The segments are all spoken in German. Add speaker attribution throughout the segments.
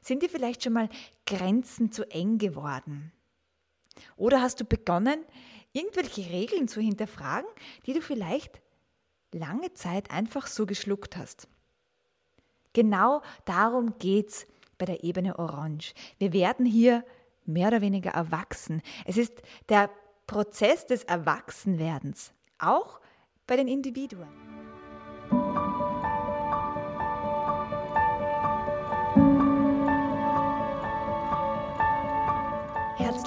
Speaker 1: Sind dir vielleicht schon mal Grenzen zu eng geworden? Oder hast du begonnen, irgendwelche Regeln zu hinterfragen, die du vielleicht lange Zeit einfach so geschluckt hast? Genau darum geht's bei der Ebene Orange. Wir werden hier mehr oder weniger erwachsen. Es ist der Prozess des Erwachsenwerdens, auch bei den Individuen.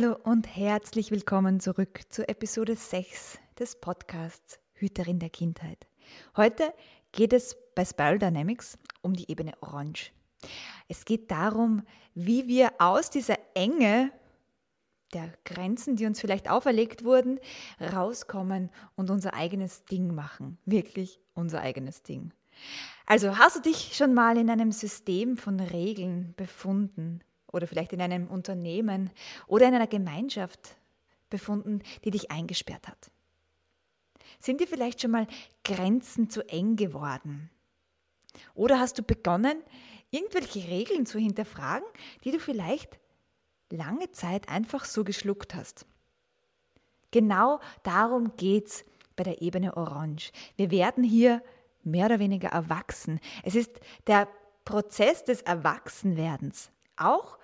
Speaker 1: Hallo und herzlich willkommen zurück zur Episode 6 des Podcasts Hüterin der Kindheit. Heute geht es bei Spiral Dynamics um die Ebene Orange. Es geht darum, wie wir aus dieser Enge der Grenzen, die uns vielleicht auferlegt wurden, rauskommen und unser eigenes Ding machen. Wirklich unser eigenes Ding. Also hast du dich schon mal in einem System von Regeln befunden oder vielleicht in einem Unternehmen oder in einer Gemeinschaft befunden, die dich eingesperrt hat? Sind dir vielleicht schon mal Grenzen zu eng geworden? Oder hast du begonnen, irgendwelche Regeln zu hinterfragen, die du vielleicht lange Zeit einfach so geschluckt hast? Genau darum geht's bei der Ebene Orange. Wir werden hier mehr oder weniger erwachsen. Es ist der Prozess des Erwachsenwerdens, auch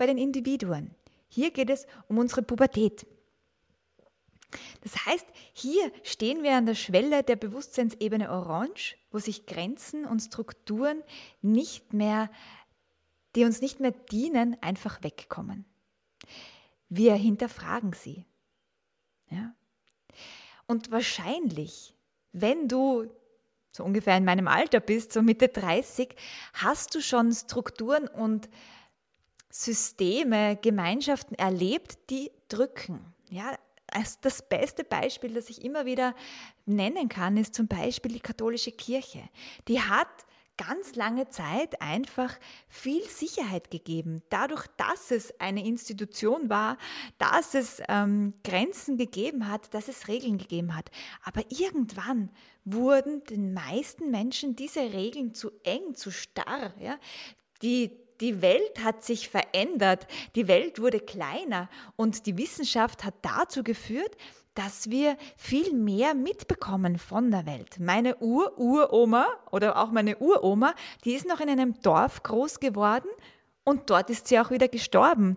Speaker 1: bei den Individuen. Hier geht es um unsere Pubertät. Das heißt, hier stehen wir an der Schwelle der Bewusstseinsebene Orange, wo sich Grenzen und Strukturen nicht mehr, die uns nicht mehr dienen, einfach wegkommen. Wir hinterfragen sie. Ja? Und wahrscheinlich, wenn du so ungefähr in meinem Alter bist, so Mitte 30, hast du schon Strukturen und Systeme, Gemeinschaften erlebt, die drücken. Ja, das beste Beispiel, das ich immer wieder nennen kann, ist zum Beispiel die katholische Kirche. Die hat ganz lange Zeit einfach viel Sicherheit gegeben. Dadurch, dass es eine Institution war, dass es ähm, Grenzen gegeben hat, dass es Regeln gegeben hat. Aber irgendwann wurden den meisten Menschen diese Regeln zu eng, zu starr. Ja? Die, die Welt hat sich verändert, die Welt wurde kleiner und die Wissenschaft hat dazu geführt, dass wir viel mehr mitbekommen von der Welt. Meine Ur-Uroma oder auch meine Uroma, die ist noch in einem Dorf groß geworden und dort ist sie auch wieder gestorben.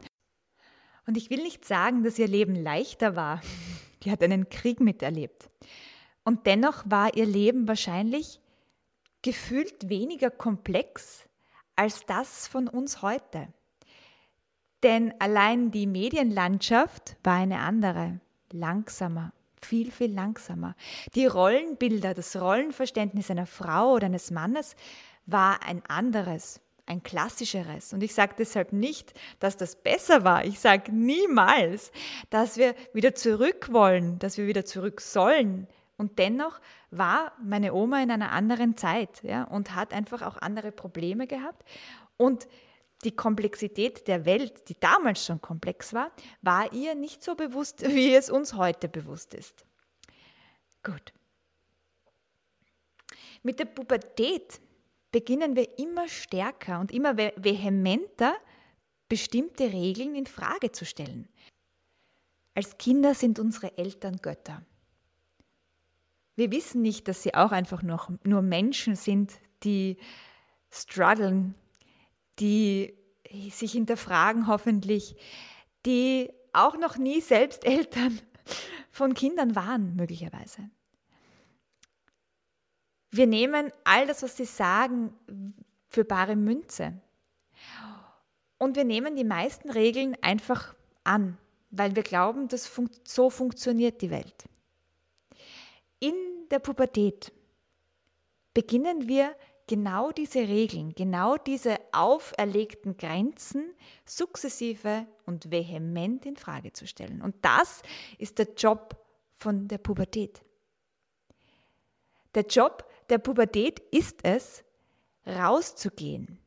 Speaker 1: Und ich will nicht sagen, dass ihr Leben leichter war. Die hat einen Krieg miterlebt. Und dennoch war ihr Leben wahrscheinlich gefühlt weniger komplex als das von uns heute. Denn allein die Medienlandschaft war eine andere, langsamer, viel, viel langsamer. Die Rollenbilder, das Rollenverständnis einer Frau oder eines Mannes war ein anderes, ein klassischeres. Und ich sage deshalb nicht, dass das besser war. Ich sage niemals, dass wir wieder zurück wollen, dass wir wieder zurück sollen. Und dennoch war meine Oma in einer anderen Zeit ja, und hat einfach auch andere Probleme gehabt. Und die Komplexität der Welt, die damals schon komplex war, war ihr nicht so bewusst, wie es uns heute bewusst ist. Gut. Mit der Pubertät beginnen wir immer stärker und immer vehementer bestimmte Regeln in Frage zu stellen. Als Kinder sind unsere Eltern Götter. Wir wissen nicht, dass sie auch einfach noch nur Menschen sind, die strugglen, die sich hinterfragen hoffentlich, die auch noch nie selbst Eltern von Kindern waren, möglicherweise. Wir nehmen all das, was sie sagen, für bare Münze. Und wir nehmen die meisten Regeln einfach an. weil wir glauben, dass fun so funktioniert die Welt. In der Pubertät beginnen wir genau diese Regeln, genau diese auferlegten Grenzen sukzessive und vehement in Frage zu stellen. Und das ist der Job von der Pubertät. Der Job der Pubertät ist es, rauszugehen,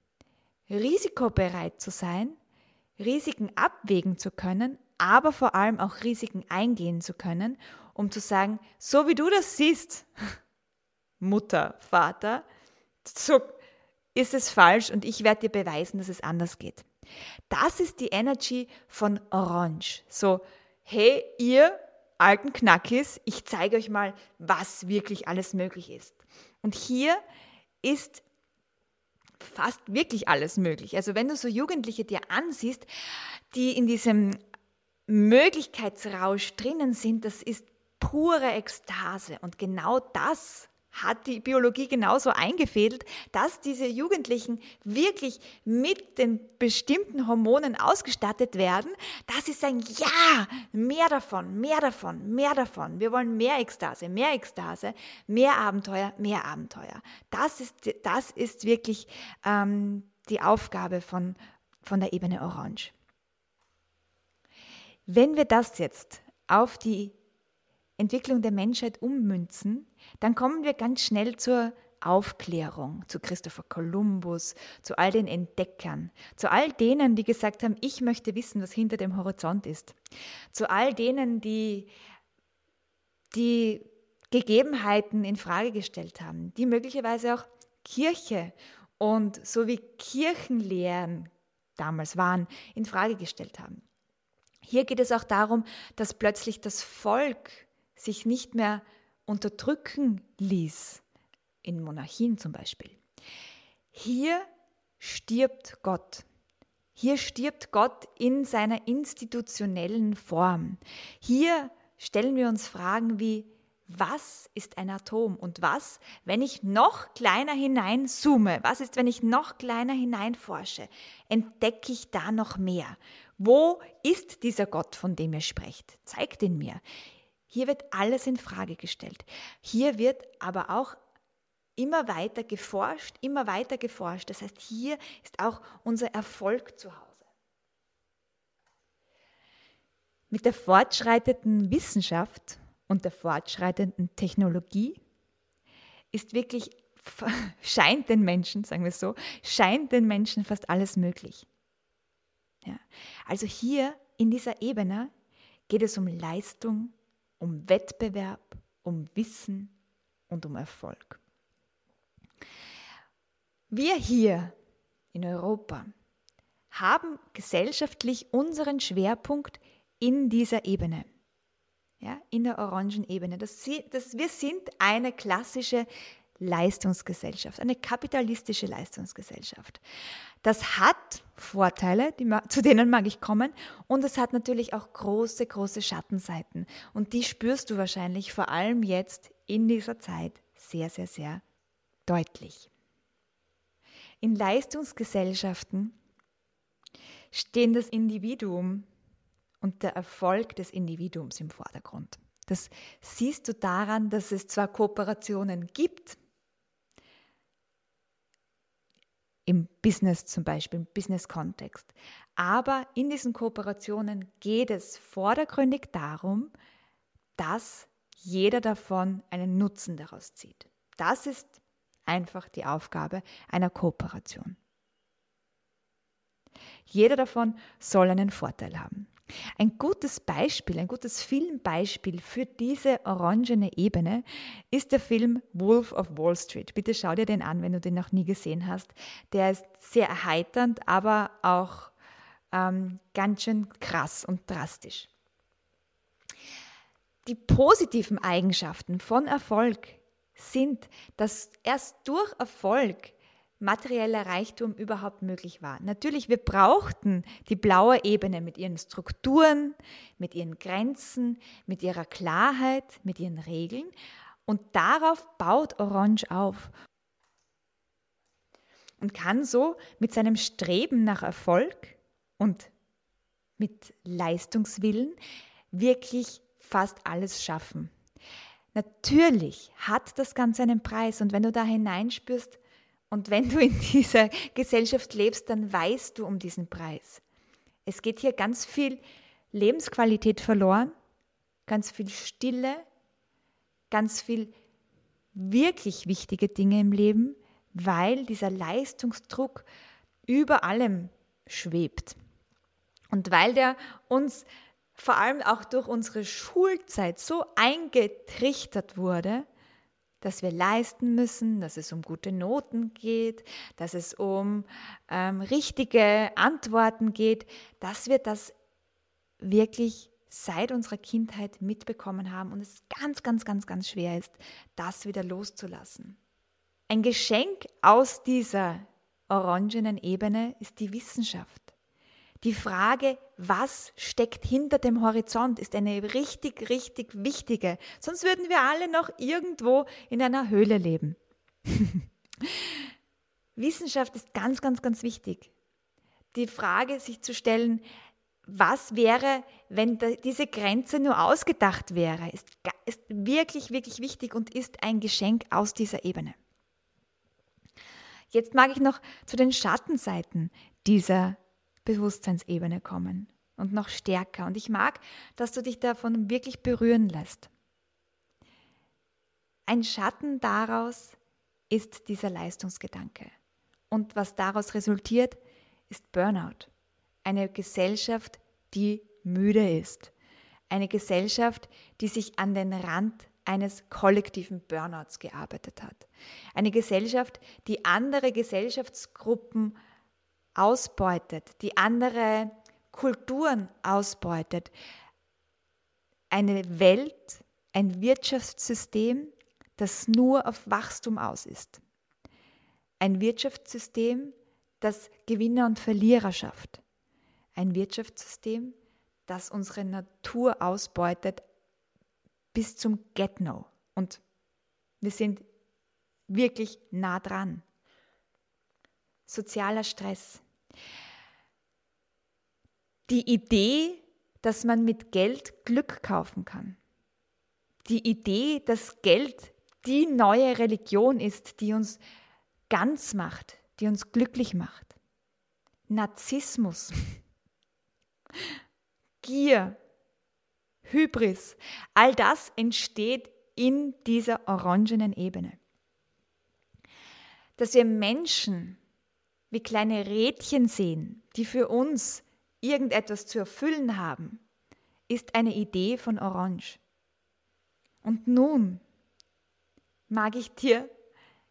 Speaker 1: risikobereit zu sein, Risiken abwägen zu können, aber vor allem auch Risiken eingehen zu können, um zu sagen, so wie du das siehst, Mutter, Vater, so ist es falsch und ich werde dir beweisen, dass es anders geht. Das ist die Energy von Orange. So, hey, ihr alten Knackis, ich zeige euch mal, was wirklich alles möglich ist. Und hier ist fast wirklich alles möglich. Also wenn du so Jugendliche dir ansiehst, die in diesem Möglichkeitsrausch drinnen sind, das ist pure Ekstase. Und genau das hat die Biologie genauso eingefädelt, dass diese Jugendlichen wirklich mit den bestimmten Hormonen ausgestattet werden. Das ist ein Ja, mehr davon, mehr davon, mehr davon. Wir wollen mehr Ekstase, mehr Ekstase, mehr Abenteuer, mehr Abenteuer. Das ist, das ist wirklich ähm, die Aufgabe von, von der Ebene Orange. Wenn wir das jetzt auf die Entwicklung der Menschheit ummünzen, dann kommen wir ganz schnell zur Aufklärung, zu Christopher Columbus, zu all den Entdeckern, zu all denen, die gesagt haben, ich möchte wissen, was hinter dem Horizont ist, zu all denen, die die Gegebenheiten in Frage gestellt haben, die möglicherweise auch Kirche und so wie Kirchenlehren damals waren, in Frage gestellt haben. Hier geht es auch darum, dass plötzlich das Volk sich nicht mehr unterdrücken ließ, in Monarchien zum Beispiel. Hier stirbt Gott. Hier stirbt Gott in seiner institutionellen Form. Hier stellen wir uns Fragen wie, was ist ein Atom und was, wenn ich noch kleiner hineinzoome? Was ist, wenn ich noch kleiner hineinforsche? Entdecke ich da noch mehr? Wo ist dieser Gott, von dem ihr sprecht? Zeigt ihn mir. Hier wird alles in Frage gestellt. Hier wird aber auch immer weiter geforscht, immer weiter geforscht. Das heißt, hier ist auch unser Erfolg zu Hause. Mit der fortschreitenden Wissenschaft und der fortschreitenden Technologie ist wirklich, scheint den Menschen, sagen wir so, scheint den Menschen fast alles möglich. Ja. Also hier in dieser Ebene geht es um Leistung, um Wettbewerb, um Wissen und um Erfolg. Wir hier in Europa haben gesellschaftlich unseren Schwerpunkt in dieser Ebene, ja, in der orangen Ebene. Das, das, wir sind eine klassische Leistungsgesellschaft, eine kapitalistische Leistungsgesellschaft. Das hat Vorteile, die, zu denen mag ich kommen, und es hat natürlich auch große, große Schattenseiten. Und die spürst du wahrscheinlich vor allem jetzt in dieser Zeit sehr, sehr, sehr deutlich. In Leistungsgesellschaften stehen das Individuum und der Erfolg des Individuums im Vordergrund. Das siehst du daran, dass es zwar Kooperationen gibt, im Business zum Beispiel, im Business-Kontext. Aber in diesen Kooperationen geht es vordergründig darum, dass jeder davon einen Nutzen daraus zieht. Das ist einfach die Aufgabe einer Kooperation. Jeder davon soll einen Vorteil haben. Ein gutes Beispiel, ein gutes Filmbeispiel für diese orangene Ebene ist der Film Wolf of Wall Street. Bitte schau dir den an, wenn du den noch nie gesehen hast. Der ist sehr erheiternd, aber auch ähm, ganz schön krass und drastisch. Die positiven Eigenschaften von Erfolg sind, dass erst durch Erfolg materieller Reichtum überhaupt möglich war. Natürlich, wir brauchten die blaue Ebene mit ihren Strukturen, mit ihren Grenzen, mit ihrer Klarheit, mit ihren Regeln und darauf baut Orange auf und kann so mit seinem Streben nach Erfolg und mit Leistungswillen wirklich fast alles schaffen. Natürlich hat das Ganze einen Preis und wenn du da hineinspürst und wenn du in dieser Gesellschaft lebst, dann weißt du um diesen Preis. Es geht hier ganz viel Lebensqualität verloren, ganz viel Stille, ganz viel wirklich wichtige Dinge im Leben, weil dieser Leistungsdruck über allem schwebt. Und weil der uns vor allem auch durch unsere Schulzeit so eingetrichtert wurde, dass wir leisten müssen, dass es um gute Noten geht, dass es um ähm, richtige Antworten geht, dass wir das wirklich seit unserer Kindheit mitbekommen haben und es ganz, ganz, ganz, ganz schwer ist, das wieder loszulassen. Ein Geschenk aus dieser orangenen Ebene ist die Wissenschaft. Die Frage, was steckt hinter dem Horizont, ist eine richtig, richtig wichtige. Sonst würden wir alle noch irgendwo in einer Höhle leben. Wissenschaft ist ganz, ganz, ganz wichtig. Die Frage, sich zu stellen, was wäre, wenn diese Grenze nur ausgedacht wäre, ist, ist wirklich, wirklich wichtig und ist ein Geschenk aus dieser Ebene. Jetzt mag ich noch zu den Schattenseiten dieser Bewusstseinsebene kommen und noch stärker. Und ich mag, dass du dich davon wirklich berühren lässt. Ein Schatten daraus ist dieser Leistungsgedanke. Und was daraus resultiert, ist Burnout eine Gesellschaft, die müde ist. Eine Gesellschaft, die sich an den Rand eines kollektiven Burnouts gearbeitet hat. Eine Gesellschaft, die andere Gesellschaftsgruppen ausbeutet, die andere Kulturen ausbeutet. Eine Welt, ein Wirtschaftssystem, das nur auf Wachstum aus ist. Ein Wirtschaftssystem, das Gewinner und Verlierer schafft ein Wirtschaftssystem, das unsere Natur ausbeutet bis zum Get-No. Und wir sind wirklich nah dran. Sozialer Stress. Die Idee, dass man mit Geld Glück kaufen kann. Die Idee, dass Geld die neue Religion ist, die uns ganz macht, die uns glücklich macht. Narzissmus. Gier, Hybris, all das entsteht in dieser orangenen Ebene. Dass wir Menschen wie kleine Rädchen sehen, die für uns irgendetwas zu erfüllen haben, ist eine Idee von Orange. Und nun mag ich dir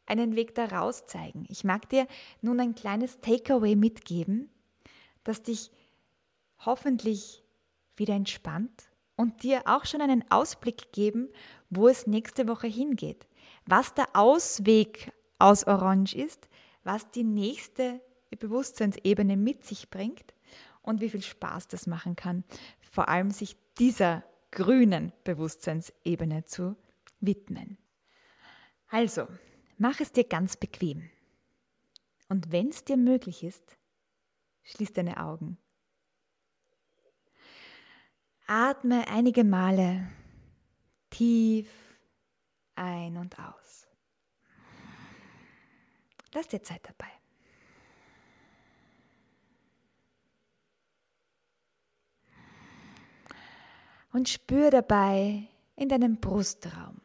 Speaker 1: einen Weg daraus zeigen. Ich mag dir nun ein kleines Takeaway mitgeben, das dich hoffentlich wieder entspannt und dir auch schon einen Ausblick geben, wo es nächste Woche hingeht, was der Ausweg aus Orange ist, was die nächste Bewusstseinsebene mit sich bringt und wie viel Spaß das machen kann, vor allem sich dieser grünen Bewusstseinsebene zu widmen. Also, mach es dir ganz bequem. Und wenn es dir möglich ist, schließ deine Augen Atme einige Male tief ein und aus. Lass dir Zeit dabei. Und spür dabei in deinem Brustraum.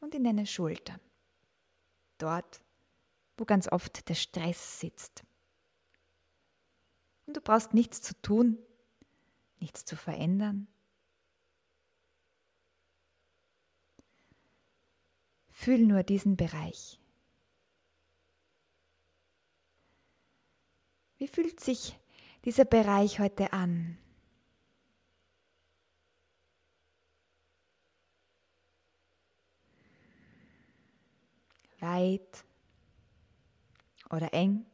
Speaker 1: Und in deine Schultern. Dort, wo ganz oft der Stress sitzt. Und du brauchst nichts zu tun, nichts zu verändern. Fühl nur diesen Bereich. Wie fühlt sich dieser Bereich heute an? Weit oder eng?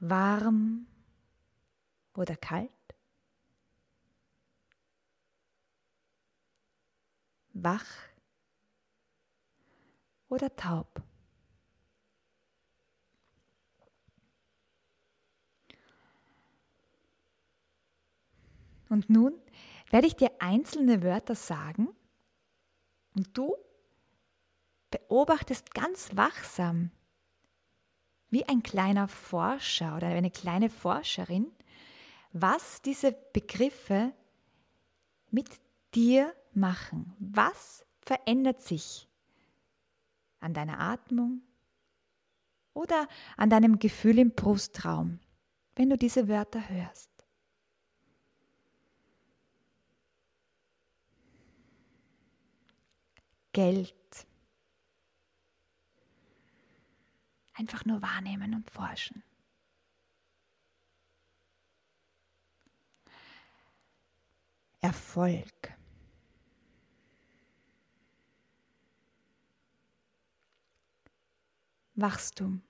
Speaker 1: warm oder kalt, wach oder taub? Und nun werde ich dir einzelne Wörter sagen und du beobachtest ganz wachsam, wie ein kleiner Forscher oder eine kleine Forscherin, was diese Begriffe mit dir machen. Was verändert sich an deiner Atmung oder an deinem Gefühl im Brustraum, wenn du diese Wörter hörst? Geld. Einfach nur wahrnehmen und forschen. Erfolg. Wachstum.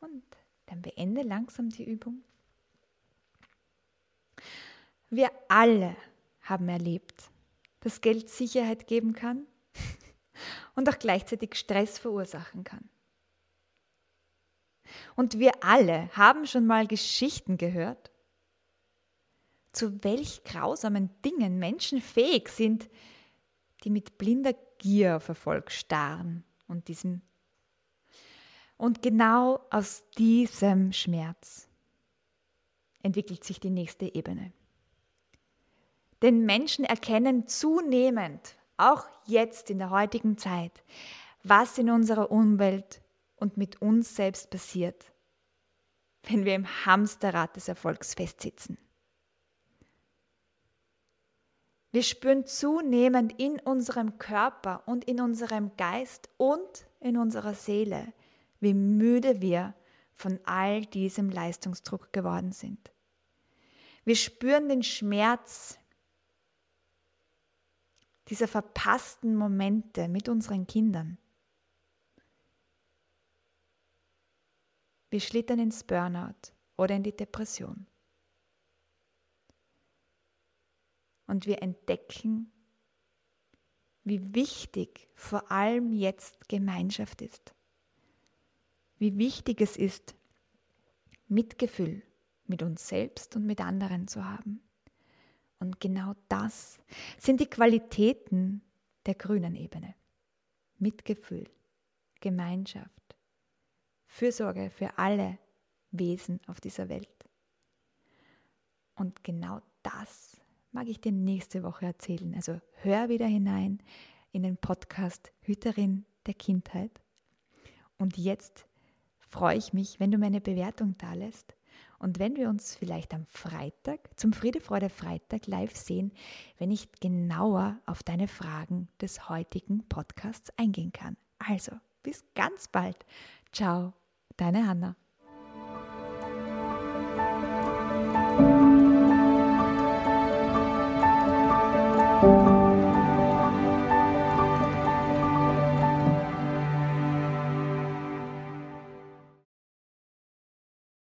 Speaker 1: Und dann beende langsam die Übung. Wir alle haben erlebt, dass Geld Sicherheit geben kann und auch gleichzeitig Stress verursachen kann. Und wir alle haben schon mal Geschichten gehört, zu welch grausamen Dingen Menschen fähig sind, die mit blinder Gier auf Erfolg starren und diesem und genau aus diesem Schmerz entwickelt sich die nächste Ebene. Denn Menschen erkennen zunehmend, auch jetzt in der heutigen Zeit, was in unserer Umwelt und mit uns selbst passiert, wenn wir im Hamsterrad des Erfolgs festsitzen. Wir spüren zunehmend in unserem Körper und in unserem Geist und in unserer Seele, wie müde wir von all diesem Leistungsdruck geworden sind. Wir spüren den Schmerz dieser verpassten Momente mit unseren Kindern. Wir schlittern ins Burnout oder in die Depression. Und wir entdecken, wie wichtig vor allem jetzt Gemeinschaft ist. Wie wichtig es ist, Mitgefühl mit uns selbst und mit anderen zu haben. Und genau das sind die Qualitäten der grünen Ebene. Mitgefühl, Gemeinschaft, Fürsorge für alle Wesen auf dieser Welt. Und genau das mag ich dir nächste Woche erzählen. Also hör wieder hinein in den Podcast Hüterin der Kindheit. Und jetzt freue ich mich, wenn du mir eine Bewertung da lässt und wenn wir uns vielleicht am Freitag, zum Friede, Freude Freitag live sehen, wenn ich genauer auf deine Fragen des heutigen Podcasts eingehen kann. Also, bis ganz bald. Ciao, deine Hanna.